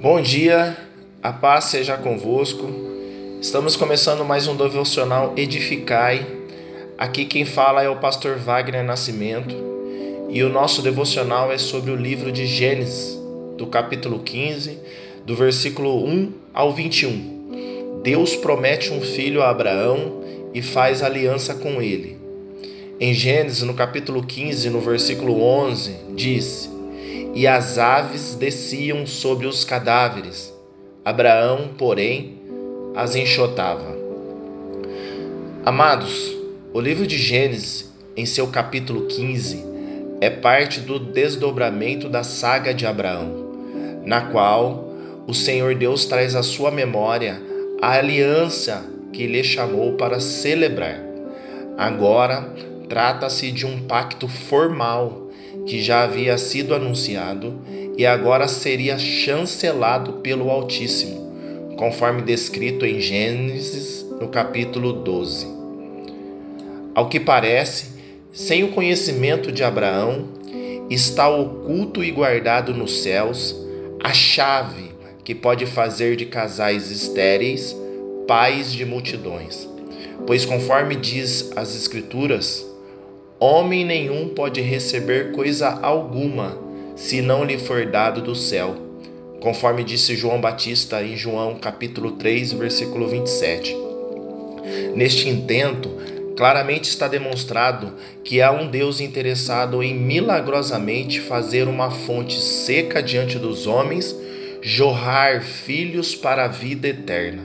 Bom dia, a paz seja convosco. Estamos começando mais um devocional Edificai. Aqui quem fala é o pastor Wagner Nascimento e o nosso devocional é sobre o livro de Gênesis, do capítulo 15, do versículo 1 ao 21. Deus promete um filho a Abraão e faz aliança com ele. Em Gênesis, no capítulo 15, no versículo 11, diz: e as aves desciam sobre os cadáveres. Abraão, porém, as enxotava. Amados, o livro de Gênesis, em seu capítulo 15, é parte do desdobramento da saga de Abraão, na qual o Senhor Deus traz à sua memória a aliança que lhe chamou para celebrar. Agora, trata-se de um pacto formal que já havia sido anunciado e agora seria chancelado pelo Altíssimo, conforme descrito em Gênesis, no capítulo 12. Ao que parece, sem o conhecimento de Abraão, está oculto e guardado nos céus a chave que pode fazer de casais estéreis pais de multidões. Pois, conforme diz as Escrituras, Homem nenhum pode receber coisa alguma se não lhe for dado do céu, conforme disse João Batista em João capítulo 3, versículo 27. Neste intento, claramente está demonstrado que há um Deus interessado em milagrosamente fazer uma fonte seca diante dos homens jorrar filhos para a vida eterna.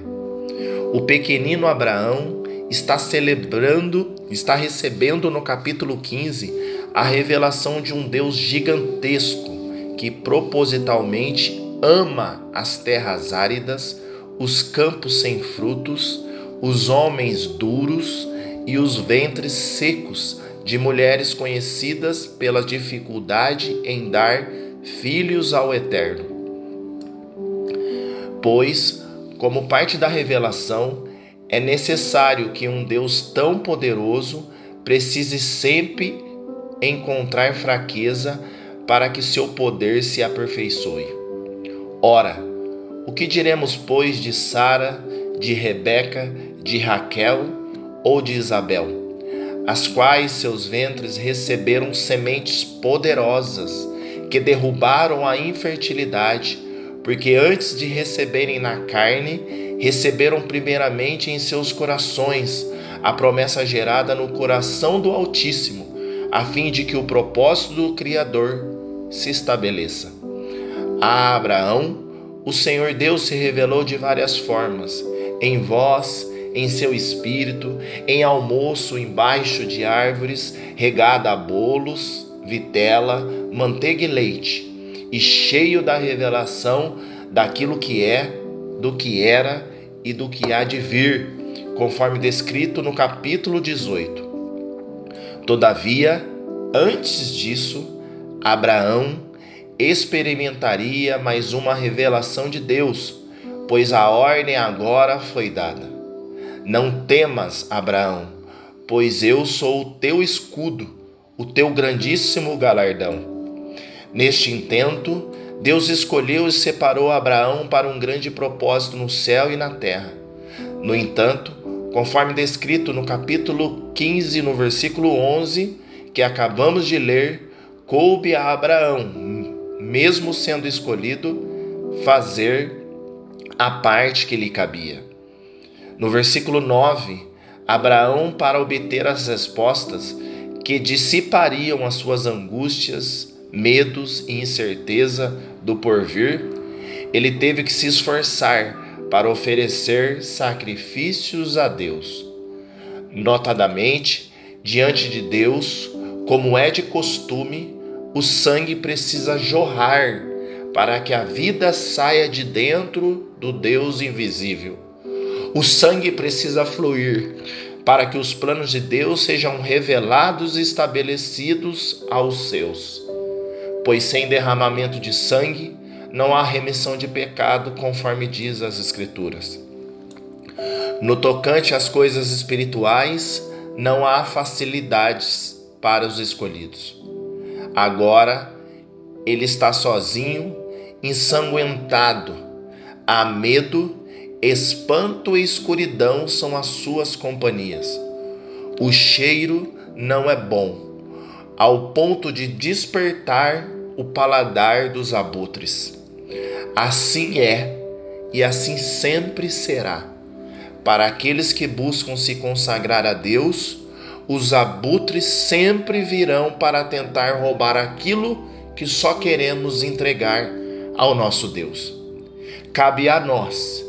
O pequenino Abraão está celebrando, está recebendo no capítulo 15 a revelação de um Deus gigantesco que propositalmente ama as terras áridas, os campos sem frutos, os homens duros e os ventres secos de mulheres conhecidas pela dificuldade em dar filhos ao Eterno. Pois, como parte da revelação, é necessário que um Deus tão poderoso precise sempre encontrar fraqueza para que seu poder se aperfeiçoe. Ora, o que diremos, pois, de Sara, de Rebeca, de Raquel ou de Isabel, as quais seus ventres receberam sementes poderosas que derrubaram a infertilidade, porque antes de receberem na carne, receberam primeiramente em seus corações a promessa gerada no coração do Altíssimo, a fim de que o propósito do Criador se estabeleça. A Abraão, o Senhor Deus se revelou de várias formas, em voz, em seu espírito, em almoço embaixo de árvores, regada a bolos, vitela, manteiga e leite, e cheio da revelação daquilo que é, do que era e do que há de vir, conforme descrito no capítulo 18. Todavia, antes disso, Abraão experimentaria mais uma revelação de Deus, pois a ordem agora foi dada. Não temas, Abraão, pois eu sou o teu escudo, o teu grandíssimo galardão. Neste intento, Deus escolheu e separou Abraão para um grande propósito no céu e na terra. No entanto, conforme descrito no capítulo 15, no versículo 11, que acabamos de ler, coube a Abraão, mesmo sendo escolhido, fazer a parte que lhe cabia. No versículo 9, Abraão, para obter as respostas que dissipariam as suas angústias, medos e incerteza do porvir, ele teve que se esforçar para oferecer sacrifícios a Deus. Notadamente, diante de Deus, como é de costume, o sangue precisa jorrar para que a vida saia de dentro do Deus invisível. O sangue precisa fluir para que os planos de Deus sejam revelados e estabelecidos aos seus pois sem derramamento de sangue não há remissão de pecado, conforme diz as Escrituras. No tocante às coisas espirituais, não há facilidades para os escolhidos. Agora ele está sozinho ensanguentado. Há medo, espanto e escuridão são as suas companhias. O cheiro não é bom, ao ponto de despertar o paladar dos abutres. Assim é e assim sempre será. Para aqueles que buscam se consagrar a Deus, os abutres sempre virão para tentar roubar aquilo que só queremos entregar ao nosso Deus. Cabe a nós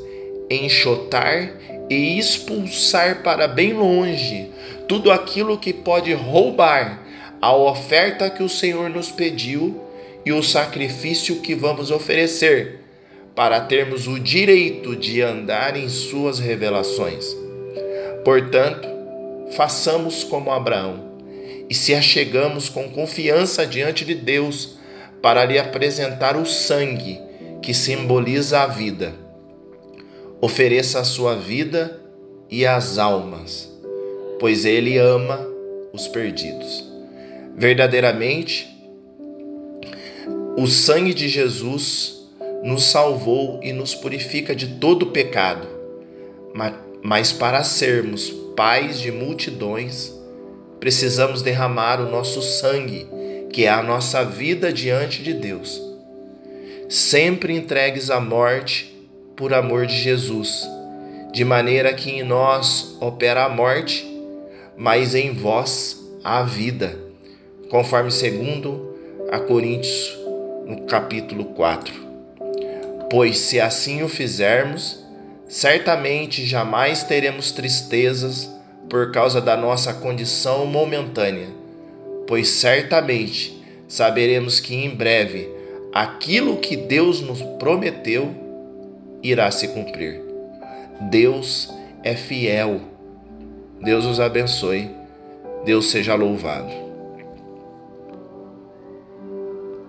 enxotar e expulsar para bem longe tudo aquilo que pode roubar a oferta que o Senhor nos pediu e o sacrifício que vamos oferecer para termos o direito de andar em Suas revelações. Portanto, façamos como Abraão e se achegamos com confiança diante de Deus para lhe apresentar o sangue que simboliza a vida. Ofereça a sua vida e as almas, pois Ele ama os perdidos. Verdadeiramente, o sangue de Jesus nos salvou e nos purifica de todo pecado, mas para sermos pais de multidões, precisamos derramar o nosso sangue, que é a nossa vida diante de Deus. Sempre entregues à morte por amor de Jesus, de maneira que em nós opera a morte, mas em vós a vida, conforme segundo a Coríntios no capítulo 4. Pois se assim o fizermos, certamente jamais teremos tristezas por causa da nossa condição momentânea, pois certamente saberemos que em breve aquilo que Deus nos prometeu irá se cumprir. Deus é fiel. Deus os abençoe. Deus seja louvado.